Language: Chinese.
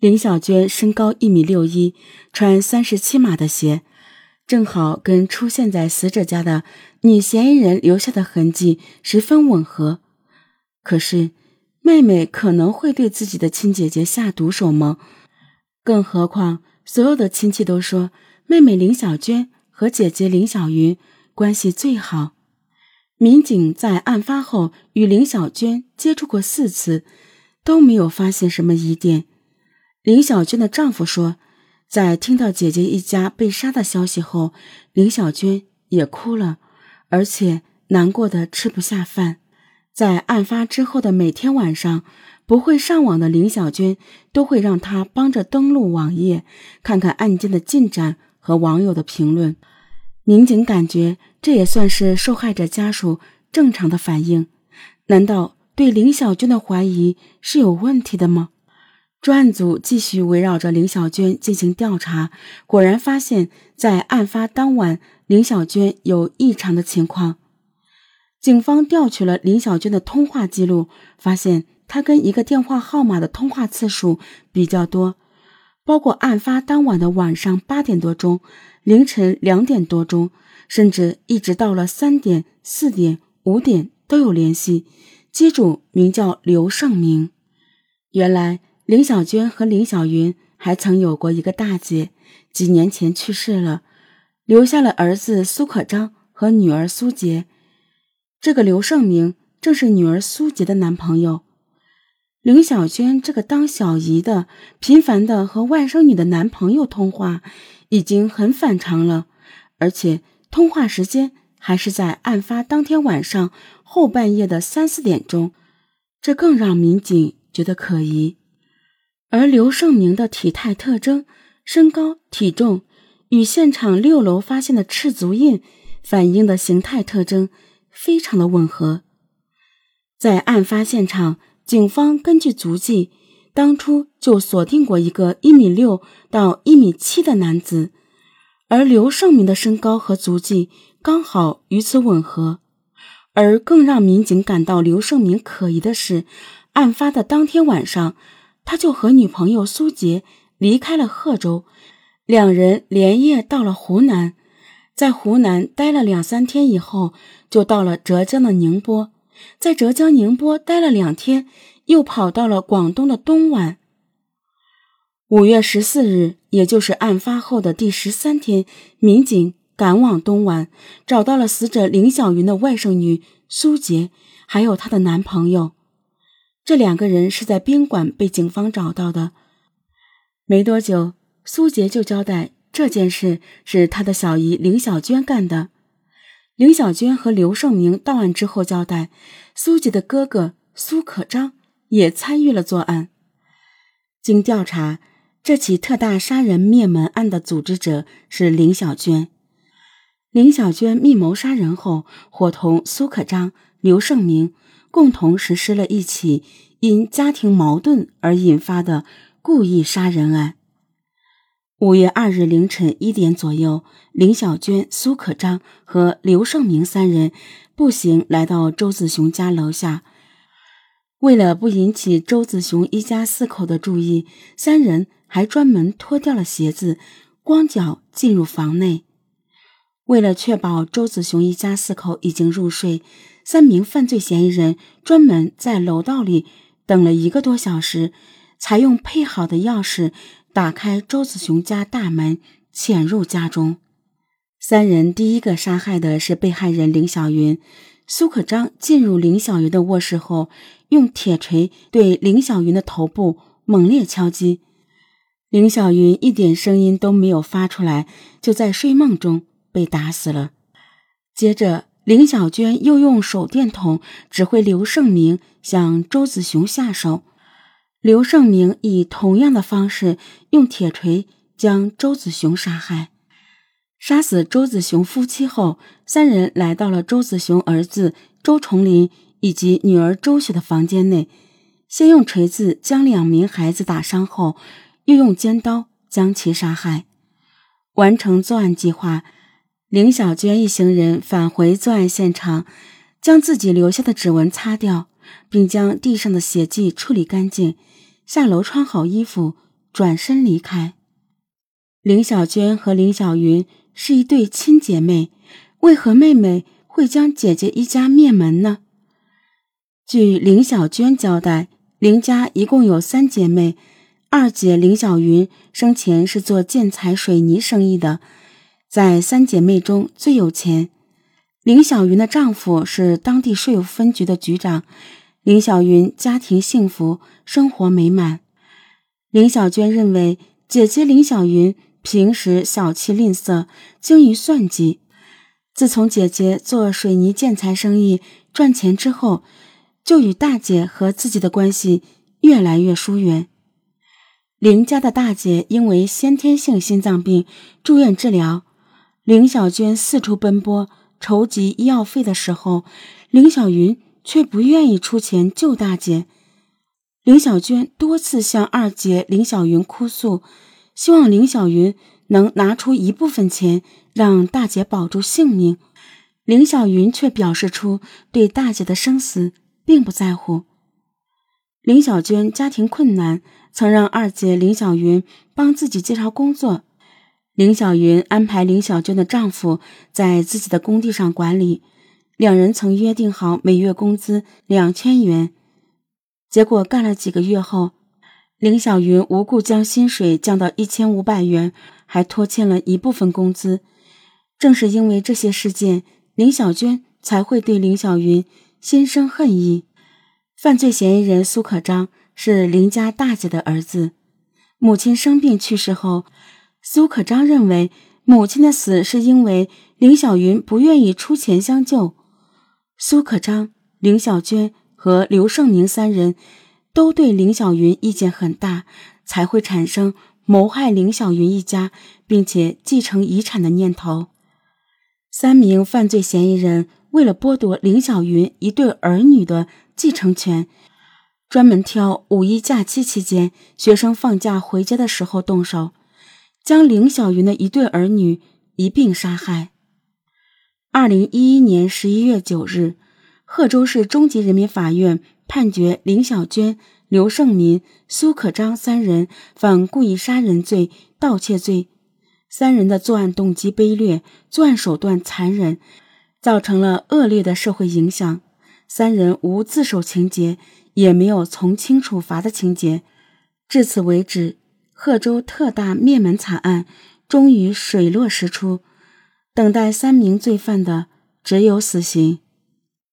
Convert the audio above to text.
林小娟身高一米六一，穿三十七码的鞋，正好跟出现在死者家的女嫌疑人留下的痕迹十分吻合。可是，妹妹可能会对自己的亲姐姐下毒手吗？更何况，所有的亲戚都说妹妹林小娟和姐姐林小云关系最好。民警在案发后与林小娟接触过四次，都没有发现什么疑点。林小娟的丈夫说，在听到姐姐一家被杀的消息后，林小娟也哭了，而且难过的吃不下饭。在案发之后的每天晚上，不会上网的林小娟都会让他帮着登录网页，看看案件的进展和网友的评论。民警感觉这也算是受害者家属正常的反应。难道对林小娟的怀疑是有问题的吗？专案组继续围绕着林小娟进行调查，果然发现，在案发当晚，林小娟有异常的情况。警方调取了林小娟的通话记录，发现她跟一个电话号码的通话次数比较多，包括案发当晚的晚上八点多钟。凌晨两点多钟，甚至一直到了三点、四点、五点都有联系。机主名叫刘胜明。原来林小娟和林小云还曾有过一个大姐，几年前去世了，留下了儿子苏可章和女儿苏杰。这个刘胜明正是女儿苏杰的男朋友。林小娟这个当小姨的，频繁的和外甥女的男朋友通话。已经很反常了，而且通话时间还是在案发当天晚上后半夜的三四点钟，这更让民警觉得可疑。而刘胜明的体态特征、身高、体重与现场六楼发现的赤足印反映的形态特征非常的吻合。在案发现场，警方根据足迹。当初就锁定过一个一米六到一米七的男子，而刘胜明的身高和足迹刚好与此吻合。而更让民警感到刘胜明可疑的是，案发的当天晚上，他就和女朋友苏杰离开了贺州，两人连夜到了湖南，在湖南待了两三天以后，就到了浙江的宁波，在浙江宁波待了两天。又跑到了广东的东莞。五月十四日，也就是案发后的第十三天，民警赶往东莞，找到了死者林小云的外甥女苏杰，还有她的男朋友。这两个人是在宾馆被警方找到的。没多久，苏杰就交代这件事是他的小姨林小娟干的。林小娟和刘胜明到案之后交代，苏杰的哥哥苏可章。也参与了作案。经调查，这起特大杀人灭门案的组织者是林小娟。林小娟密谋杀人后，伙同苏可章、刘胜明共同实施了一起因家庭矛盾而引发的故意杀人案。五月二日凌晨一点左右，林小娟、苏可章和刘胜明三人步行来到周子雄家楼下。为了不引起周子雄一家四口的注意，三人还专门脱掉了鞋子，光脚进入房内。为了确保周子雄一家四口已经入睡，三名犯罪嫌疑人专门在楼道里等了一个多小时，才用配好的钥匙打开周子雄家大门，潜入家中。三人第一个杀害的是被害人林小云。苏可章进入林小云的卧室后，用铁锤对林小云的头部猛烈敲击，林小云一点声音都没有发出来，就在睡梦中被打死了。接着，林小娟又用手电筒指挥刘胜明向周子雄下手，刘胜明以同样的方式用铁锤将周子雄杀害。杀死周子雄夫妻后，三人来到了周子雄儿子周崇林以及女儿周雪的房间内，先用锤子将两名孩子打伤后，又用尖刀将其杀害。完成作案计划，林小娟一行人返回作案现场，将自己留下的指纹擦掉，并将地上的血迹处理干净，下楼穿好衣服，转身离开。林小娟和林小云是一对亲姐妹，为何妹妹会将姐姐一家灭门呢？据林小娟交代，林家一共有三姐妹，二姐林小云生前是做建材水泥生意的，在三姐妹中最有钱。林小云的丈夫是当地税务分局的局长。林小云家庭幸福，生活美满。林小娟认为，姐姐林小云平时小气吝啬，精于算计。自从姐姐做水泥建材生意赚钱之后，就与大姐和自己的关系越来越疏远。林家的大姐因为先天性心脏病住院治疗，林小娟四处奔波筹集医药费的时候，林小云。却不愿意出钱救大姐，林小娟多次向二姐林小云哭诉，希望林小云能拿出一部分钱让大姐保住性命。林小云却表示出对大姐的生死并不在乎。林小娟家庭困难，曾让二姐林小云帮自己介绍工作。林小云安排林小娟的丈夫在自己的工地上管理。两人曾约定好每月工资两千元，结果干了几个月后，林小云无故将薪水降到一千五百元，还拖欠了一部分工资。正是因为这些事件，林小娟才会对林小云心生恨意。犯罪嫌疑人苏可章是林家大姐的儿子，母亲生病去世后，苏可章认为母亲的死是因为林小云不愿意出钱相救。苏可章、林小娟和刘胜明三人都对林小云意见很大，才会产生谋害林小云一家并且继承遗产的念头。三名犯罪嫌疑人为了剥夺林小云一对儿女的继承权，专门挑五一假期期间学生放假回家的时候动手，将林小云的一对儿女一并杀害。二零一一年十一月九日，贺州市中级人民法院判决林小娟、刘胜民、苏可章三人犯故意杀人罪、盗窃罪。三人的作案动机卑劣，作案手段残忍，造成了恶劣的社会影响。三人无自首情节，也没有从轻处罚的情节。至此为止，贺州特大灭门惨案终于水落石出。等待三名罪犯的只有死刑。